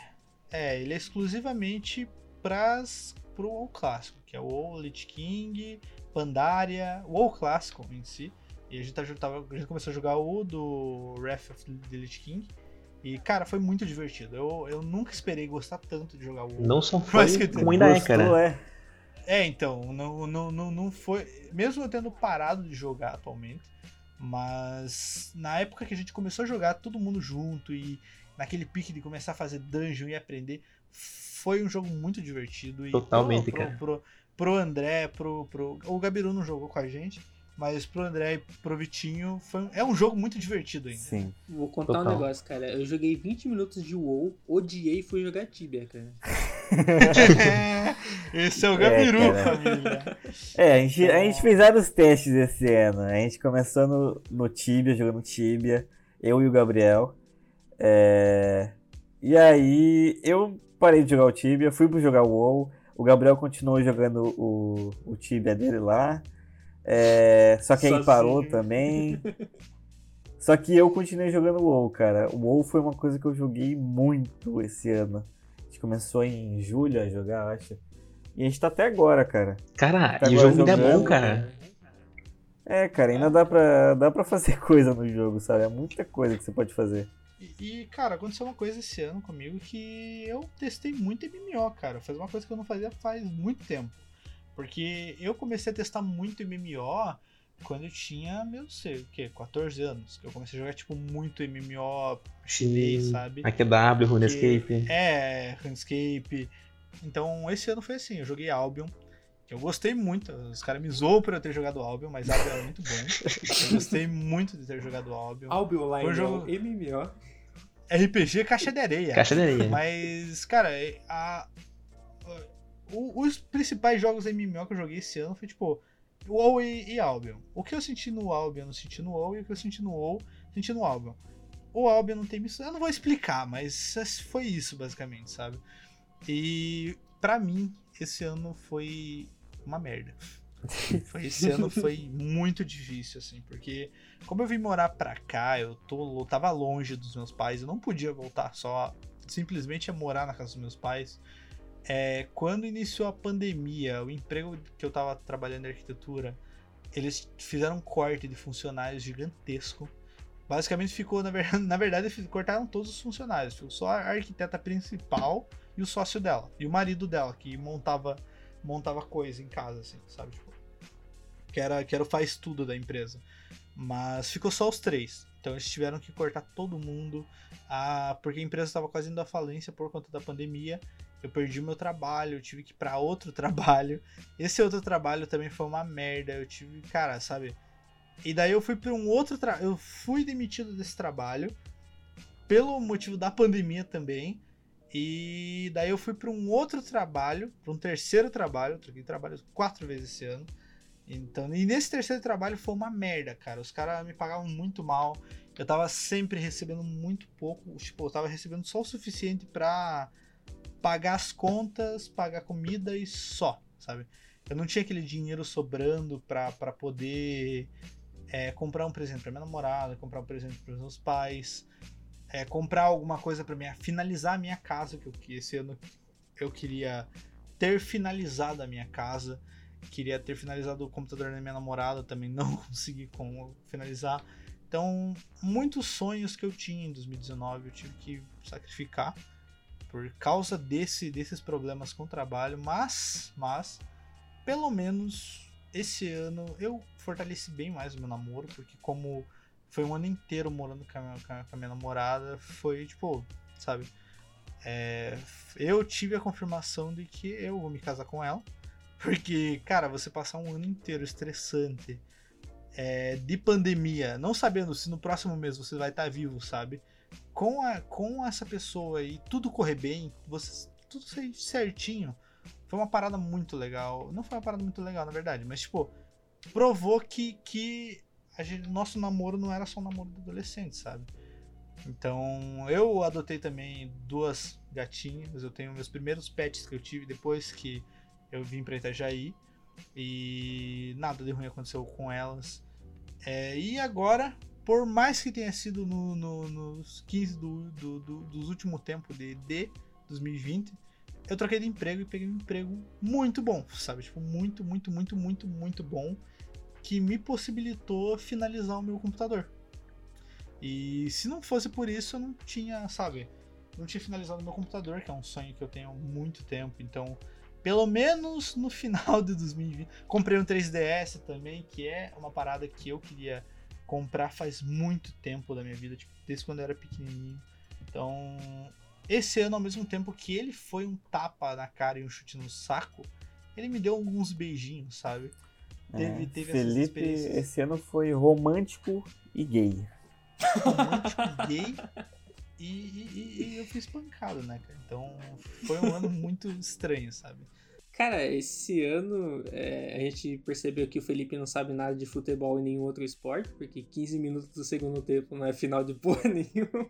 É, ele é exclusivamente pras, pro WoW clássico, que é o WoW Lich King, Pandaria, o WoW clássico em si. E a gente, tá, tava, a gente começou a jogar o do Wrath of the Lich King. E, cara, foi muito divertido. Eu, eu nunca esperei gostar tanto de jogar o WoW. Não só foi, como ainda é, cara. É. é, então, não, não, não, não foi... Mesmo eu tendo parado de jogar atualmente, mas na época que a gente começou a jogar todo mundo junto e naquele pique de começar a fazer dungeon e aprender, foi um jogo muito divertido. E Totalmente, pro, cara. Pro, pro, pro André, pro, pro. O Gabiru não jogou com a gente. Mas pro André e pro Vitinho foi, é um jogo muito divertido ainda. Sim. Vou contar Total. um negócio, cara. Eu joguei 20 minutos de WoW, odiei e fui jogar Tibia, cara. Esse é o Gabiru, É, família. É, a gente, a gente fez vários testes esse ano. A gente começou no, no Tibia, jogando Tibia, eu e o Gabriel. É, E aí eu parei de jogar o Tibia, fui pro jogar o WoW. O Gabriel continuou jogando o, o Tibia dele lá. É, Só que aí Sozinho. parou também. Só que eu continuei jogando o WoW, cara. O WoW foi uma coisa que eu joguei muito esse ano. A gente começou em julho a jogar, acho. E a gente tá até agora, cara. Cara, Tá e o jogo ainda é bom, cara. É, cara, ainda dá pra, dá pra fazer coisa no jogo, sabe? É muita coisa que você pode fazer. E, e, cara, aconteceu uma coisa esse ano comigo que eu testei muito MMO, cara. Faz uma coisa que eu não fazia faz muito tempo. Porque eu comecei a testar muito MMO quando eu tinha, meu sei o que, 14 anos. Que eu comecei a jogar, tipo, muito MMO chinês, Sim. sabe? AQW, RuneScape. É, RuneScape. Então, esse ano foi assim, eu joguei Albion, que eu gostei muito. Os caras me zoam por eu ter jogado Albion, mas Albion é muito bom. Eu gostei muito de ter jogado Albion. Albion Online Foi é jogo- MMO. RPG Caixa de Areia. Caixa de areia. Mas, cara, é- a- o- os principais jogos MMO que eu joguei esse ano foi tipo WoW e, e Albion. O que eu senti no Albion, eu não senti no WoW, e o que eu senti no WoW, senti no Albion. O Albion não tem missão, eu não vou explicar, mas foi isso basicamente, sabe? E pra mim, esse ano foi uma merda. Foi, esse ano foi muito difícil, assim, porque como eu vim morar pra cá, eu, tô, eu tava longe dos meus pais, eu não podia voltar só simplesmente a morar na casa dos meus pais. É, quando iniciou a pandemia, o emprego que eu tava trabalhando em arquitetura, eles fizeram um corte de funcionários gigantesco. Basicamente ficou, na, ver- na verdade, cortaram todos os funcionários. Ficou só a arquiteta principal e o sócio dela. E o marido dela, que montava, montava coisa em casa, assim, sabe? Tipo, que era, que era o faz tudo da empresa. Mas ficou só os três. Então eles tiveram que cortar todo mundo. Ah, porque a empresa estava quase indo à falência por conta da pandemia. Eu perdi meu trabalho, eu tive que ir pra outro trabalho. Esse outro trabalho também foi uma merda. Eu tive, cara, sabe? E daí eu fui para um outro trabalho. Eu fui demitido desse trabalho pelo motivo da pandemia também. E daí eu fui para um outro trabalho, para um terceiro trabalho. Troquei trabalho quatro vezes esse ano. Então, e nesse terceiro trabalho foi uma merda, cara. Os caras me pagavam muito mal. Eu tava sempre recebendo muito pouco. Tipo, eu tava recebendo só o suficiente pra pagar as contas, pagar comida e só, sabe? Eu não tinha aquele dinheiro sobrando pra poder é, comprar um presente pra minha namorada, comprar um presente pros meus pais, é, comprar alguma coisa pra minha, finalizar a minha casa, que, eu, esse ano eu queria ter finalizado a minha casa. Queria ter finalizado o computador da minha namorada, também não consegui com, finalizar. Então, muitos sonhos que eu tinha em 2019 eu tive que sacrificar por causa desse, desses problemas com o trabalho, mas, mas, pelo menos esse ano eu fortaleci bem mais o meu namoro, porque como foi um ano inteiro morando com a, minha- com a- minha namorada, foi tipo, sabe? é, eu tive a confirmação de que eu vou me casar com ela. Porque, cara, você passar um ano inteiro estressante é, de pandemia, não sabendo se no próximo mês você vai estar vivo, sabe? Com, a, com essa pessoa e tudo correr bem, você, tudo sair certinho, foi uma parada muito legal. Não foi uma parada muito legal, na verdade, mas, tipo, provou que, que a gente, nosso namoro não era só um namoro de adolescente, sabe? Então, eu adotei também duas gatinhas. Eu tenho meus primeiros pets que eu tive depois que eu vim pra Itajaí. E nada de ruim aconteceu com elas. É, e agora, por mais que tenha sido no- no- nos 15 do, do, do- dos últimos tempos de, de 2020, eu troquei de emprego e peguei um emprego muito bom, sabe? Tipo, muito, muito, muito, muito, muito bom. Que me possibilitou finalizar o meu computador. E se não fosse por isso, eu não tinha, sabe? Não tinha finalizado meu computador, que é um sonho que eu tenho há muito tempo. Então, pelo menos no final de 2020. Comprei um 3DS também, que é uma parada que eu queria comprar faz muito tempo da minha vida, tipo, desde quando eu era pequenininho. Então, esse ano, ao mesmo tempo que ele foi um tapa na cara e um chute no saco, ele me deu alguns beijinhos, sabe? teve, É, teve Felipe, esse ano foi romântico e gay. romântico, gay. E, e- e- e eu fui espancado, né, cara? Então foi um ano muito estranho, sabe? Cara, esse ano é, a gente percebeu que o Felipe não sabe nada de futebol e nenhum outro esporte, porque 15 minutos do segundo tempo não é final de porra nenhuma.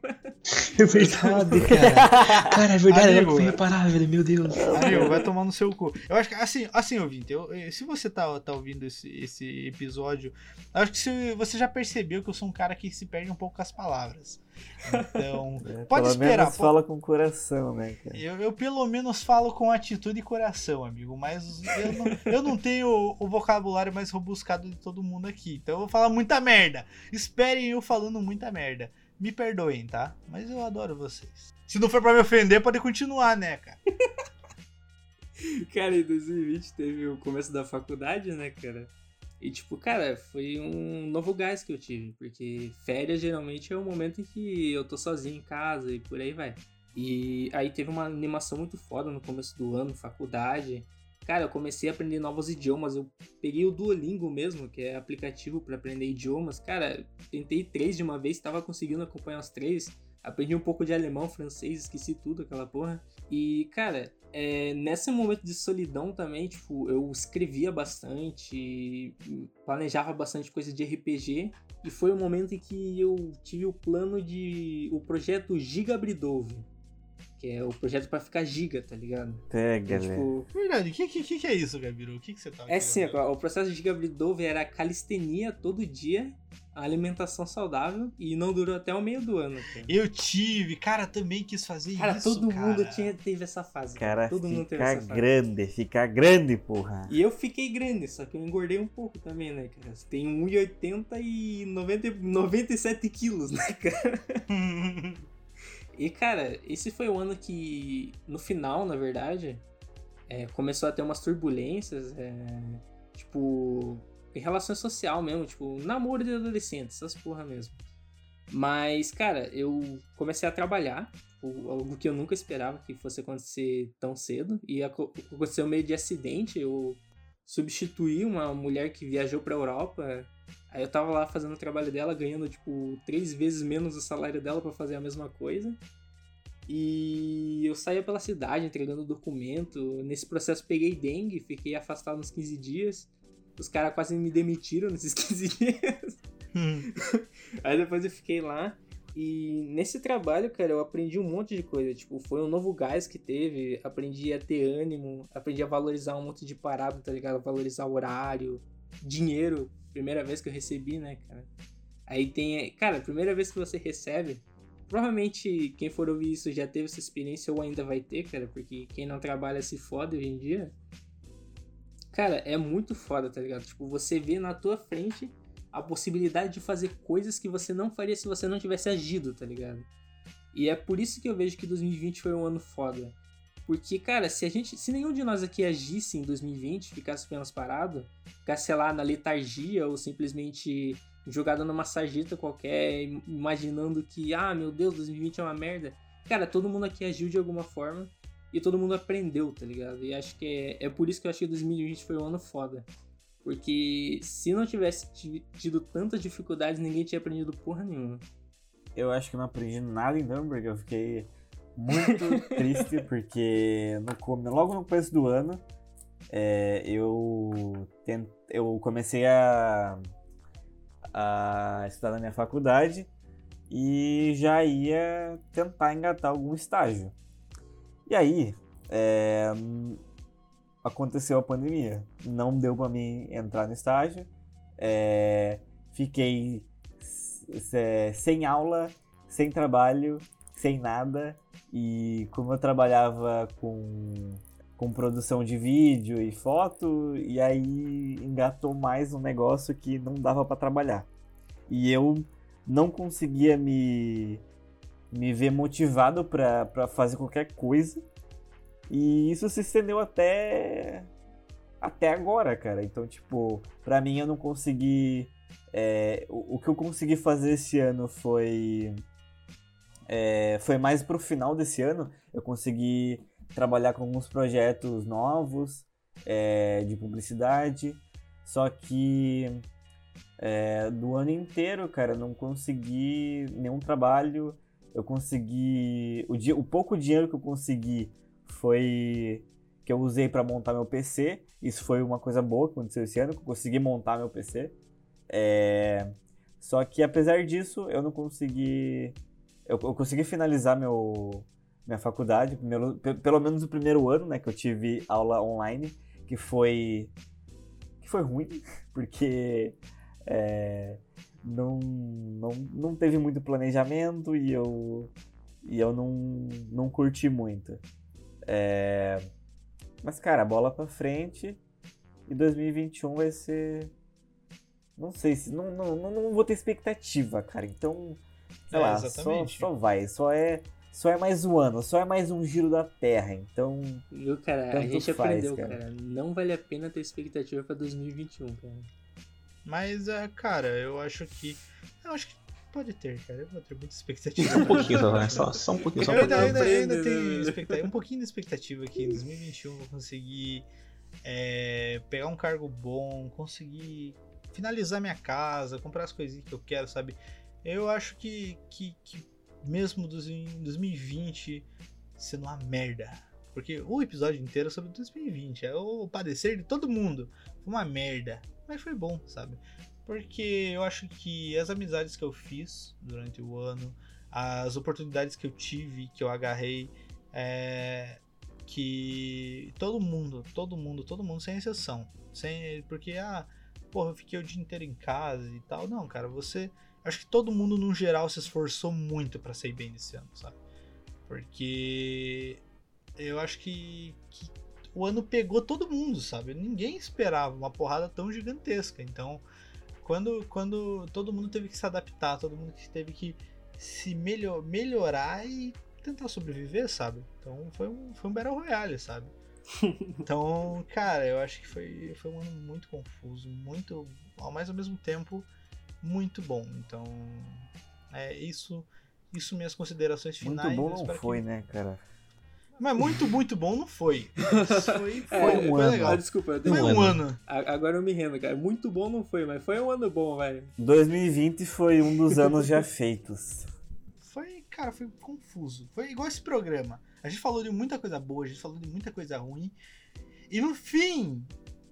É verdade, cara. Cara, é verdade, Amigo, eu fui reparar, velho. Meu Deus. Amigo, vai tomar no seu cu. Eu acho que, assim, assim ouvinte, eu, eu- se você tá, tá ouvindo esse, esse episódio, eu acho que se, você já percebeu que eu sou um cara que se perde um pouco com as palavras. Então, É, Pode Pelo esperar, menos pô. fala com coração, né, cara? eu, eu pelo menos falo com atitude e coração, amigo, mas eu não, eu não tenho o, vocabulário mais robuscado de todo mundo aqui. Então eu vou falar muita merda. Esperem eu falando muita merda. Me perdoem, tá? Mas eu adoro vocês. Se não for pra me ofender, pode continuar, né, cara? Cara, em 2020 teve o começo da faculdade, né, cara? E, tipo, cara, foi um novo gás que eu tive, porque férias geralmente é o momento em que eu tô sozinho em casa e por aí vai. E aí teve uma animação muito foda no começo do ano, faculdade. Cara, eu comecei a aprender novos idiomas. Eu peguei o Duolingo mesmo, que é aplicativo pra aprender idiomas. Cara, tentei três de uma vez, tava conseguindo acompanhar os três. Aprendi um pouco de alemão, francês, esqueci tudo, aquela porra. E, cara, é, nesse momento de solidão também, tipo, eu escrevia bastante, planejava bastante coisa de RPG. E foi o momento em que eu tive o plano de. o projeto Gigabridove. Que é o projeto pra ficar giga, tá ligado? Pega, Então, velho. tipo, Verdade, o que, que, que é isso, Gabiru? O que, que você tá é assim, querendo? o processo de Gigabridove era calistenia todo dia, a alimentação saudável, e não durou até o meio do ano. Cara, Eu tive, cara, também quis fazer Cara, isso. todo mundo cara. tinha, teve essa fase. Cara, todo mundo teve ficar essa fase. grande, ficar grande, porra. E eu fiquei grande, só que eu engordei um pouco também, né, cara? Você tem 1,80 e 90, 97 quilos, né, cara? E, cara, esse foi o ano que, no final, na verdade, é, começou a ter umas turbulências, é, tipo, em relação social mesmo, tipo, namoro de adolescente, essas porra mesmo. Mas, cara, eu comecei a trabalhar, tipo, algo que eu nunca esperava que fosse acontecer tão cedo, e aco- aconteceu meio de acidente, eu substituí uma mulher que viajou pra Europa, aí eu tava lá fazendo o trabalho dela, ganhando, tipo, três vezes menos o salário dela pra fazer a mesma coisa. E eu saía pela cidade entregando documento. Nesse processo peguei dengue, fiquei afastado uns 15 dias. Os caras quase me demitiram nesses 15 dias. Aí depois eu fiquei lá. E nesse trabalho, cara, eu aprendi um monte de coisa. Tipo, foi um novo gás que teve. Aprendi a ter ânimo. Aprendi a valorizar um monte de parada, tá ligado? Valorizar horário, dinheiro. Primeira vez que eu recebi, né, cara? Aí tem. Cara, primeira vez que você recebe. Provavelmente quem for ouvir isso já teve essa experiência ou ainda vai ter, cara, porque quem não trabalha se fode hoje em dia. Cara, é muito foda, tá ligado? Tipo, você vê na tua frente a possibilidade de fazer coisas que você não faria se você não tivesse agido, tá ligado? E é por isso que eu vejo que 2020 foi um ano foda. Porque, cara, se a gente. Se nenhum de nós aqui agisse em 2020, ficasse apenas parado, ficasse, sei lá, na letargia ou simplesmente jogado numa sarjeta qualquer, im- imaginando que, ah, meu Deus, 2020 é uma merda. Cara, todo mundo aqui agiu de alguma forma e todo mundo aprendeu, tá ligado? E acho que é, é por isso que eu acho que 2020 foi um ano foda. Porque se não tivesse ti- tido tantas dificuldades, ninguém tinha aprendido porra nenhuma. Eu acho que não aprendi nada em Nuremberg, eu fiquei muito triste porque no, logo no começo do ano é, eu, tent- eu comecei a, a estudar na minha faculdade e já ia tentar engatar algum estágio. E aí é, aconteceu a pandemia, não deu para mim entrar no estágio, é, fiquei s- sem aula, sem trabalho, sem nada. E como eu trabalhava com, com produção de vídeo e foto, e aí engatou mais um negócio que não dava para trabalhar. E eu não conseguia me, me ver motivado para fazer qualquer coisa. E isso se estendeu até até agora, cara. Então, tipo, pra mim eu não consegui é, o, o que eu consegui fazer esse ano foi. é, foi mais pro final desse ano. Eu consegui trabalhar com alguns projetos novos é, de publicidade. Só que é, do ano inteiro, cara, eu não consegui nenhum trabalho. Eu consegui. O, dia, o pouco dinheiro que eu consegui foi que eu usei para montar meu PC. Isso foi uma coisa boa que aconteceu esse ano, que eu consegui montar meu PC. É... Só que apesar disso, eu não consegui. Eu, eu consegui finalizar meu, minha faculdade, pelo menos o primeiro ano, né, que eu tive aula online, que foi. que foi ruim, porque é, não, não, não teve muito planejamento e eu, e eu não, não curti muito. É, mas, cara, bola pra frente e 2021 vai ser. Não sei se. Não, não, não, não vou ter expectativa, cara. Então, sei é, lá, só, só vai. Só é só é mais um ano, só é mais um giro da Terra, então. Viu, cara, a gente faz, aprendeu, cara. cara. Não vale a pena ter expectativa pra 2021, cara. Mas, é, cara, eu acho que. Eu acho que pode ter, cara. Eu vou ter muita expectativa. um pouquinho só, né? Só, só um pouquinho, só um pouquinho. Eu ainda, ainda, ainda tenho expectativa, um pouquinho de expectativa que em 2021 eu vou conseguir é, pegar um cargo bom, conseguir finalizar minha casa, comprar as coisinhas que eu quero, sabe? Eu acho que, que, que mesmo em 2020 sendo uma merda. Porque o episódio inteiro é sobre 2020, é o padecer de todo mundo. Foi uma merda, mas foi bom, sabe? Porque eu acho que as amizades que eu fiz durante o ano, as oportunidades que eu tive, que eu agarrei, é, que todo mundo, todo mundo, todo mundo, sem exceção, sem porque ah, porra, eu fiquei o dia inteiro em casa e tal. Não, cara, você acho que todo mundo, no geral, se esforçou muito para sair bem nesse ano, sabe? Porque eu acho que, que, o ano pegou todo mundo, sabe? Ninguém esperava uma porrada tão gigantesca. Então, quando, quando todo mundo teve que se adaptar, todo mundo teve que se melhor, melhorar e tentar sobreviver, sabe? Então, foi um, foi um Battle Royale, sabe? Então, cara, eu acho que foi, foi um ano muito confuso, muito, ao mais ao mesmo tempo, muito bom. Então, é isso, isso minhas considerações finais. Muito bom não foi, que... né, cara? Mas muito, muito bom não foi. Foi, foi, é, um foi ano. legal. Ah, desculpa, foi um, um ano. ano. Agora eu me rendo, cara. Muito bom não foi, mas foi um ano bom, velho. 2020 foi um dos anos já feitos. Foi, cara, foi confuso. Foi igual esse programa. A gente falou de muita coisa boa, a gente falou de muita coisa ruim. E no fim,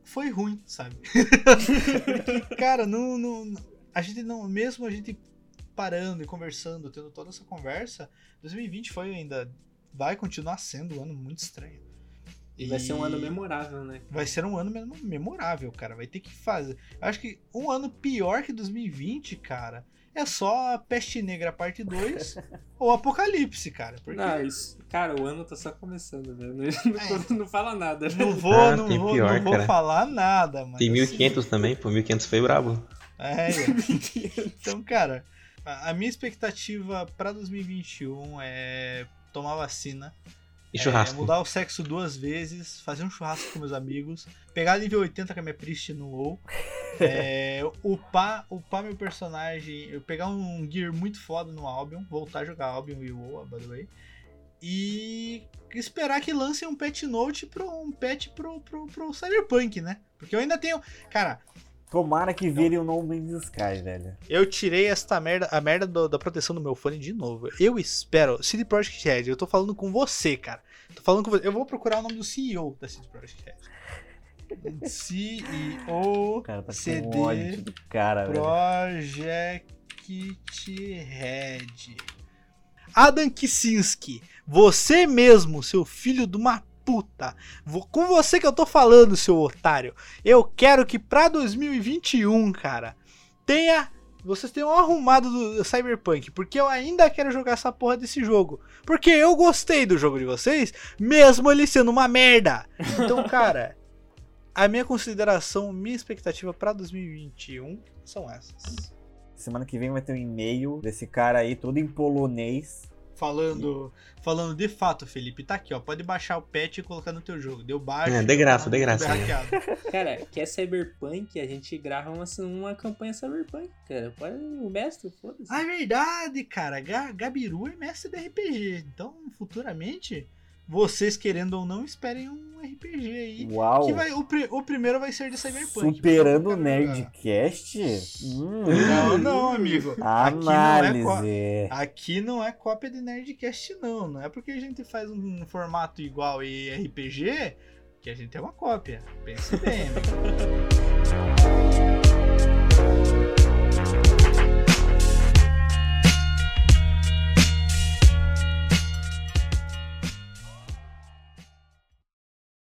foi ruim, sabe? Porque, cara, não, não, a gente não, mesmo a gente parando e conversando, tendo toda essa conversa, 2020 foi ainda, vai continuar sendo um ano muito estranho. E vai ser um ano memorável, né? Vai ser um ano memorável, cara. Vai ter que fazer. Acho que um ano pior que 2020, cara, é só a Peste Negra parte 2 ou Apocalipse, cara. Porque... Não, isso, cara, o ano tá só começando, velho. Não, é. não, fala nada. Não vou, ah, não, vou, pior, não vou falar nada, mano. Tem 1500 assim... também, pô, 1500 foi brabo. É, então, cara, a minha expectativa para 2021 é tomar vacina. E churrasco. É, mudar o sexo duas vezes, fazer um churrasco com meus amigos, pegar nível 80 com a minha Priest no WoW, é, upar, upar meu personagem, eu pegar um gear muito foda no Albion, voltar a jogar Albion e WoW, by the way, e esperar que lancem um patch note pro um patch pro, pro, pro Cyberpunk, né? Porque eu ainda tenho, cara, Tomara que vire o No Man's Sky, velho. Eu tirei esta merda, a merda do, da proteção do meu fone de novo. Eu espero. CD Projekt Red, eu tô falando com você, cara. Tô falando com você. Eu vou procurar o nome do CEO da CD Projekt Red. CEO cara, tá CD do cara, Project Red. Adam Kicinski, você mesmo, seu filho de uma puta. Com você que eu tô falando, seu otário. Eu quero que pra 2021, cara, tenha. Vocês tenham arrumado do Cyberpunk, porque eu ainda quero jogar essa porra desse jogo. Porque eu gostei do jogo de vocês, mesmo ele sendo uma merda. Então, cara, a minha consideração, minha expectativa para 2021 são essas. Semana que vem vai ter um e-mail desse cara aí, todo em polonês, Falando, falando de fato, Felipe, tá aqui, ó. Pode baixar o patch e colocar no teu jogo. Deu baixo. É, de graça, de graça. cara, quer Cyberpunk? A gente grava uma, uma campanha Cyberpunk, cara. Pode o mestre, foda-se. Ah, é verdade, cara. Gabiru é mestre de RPG. Então, futuramente, vocês querendo ou não, esperem um RPG aí. Uau! Que vai, o, o primeiro vai ser de Cyberpunk. Superando o. Nerdcast? Hum, Não, não, amigo. Aqui não é Análise. Aqui não é cópia de Nerdcast, não. Não é porque a gente faz um formato igual e RPG que a gente é uma cópia. Pense bem, amigo.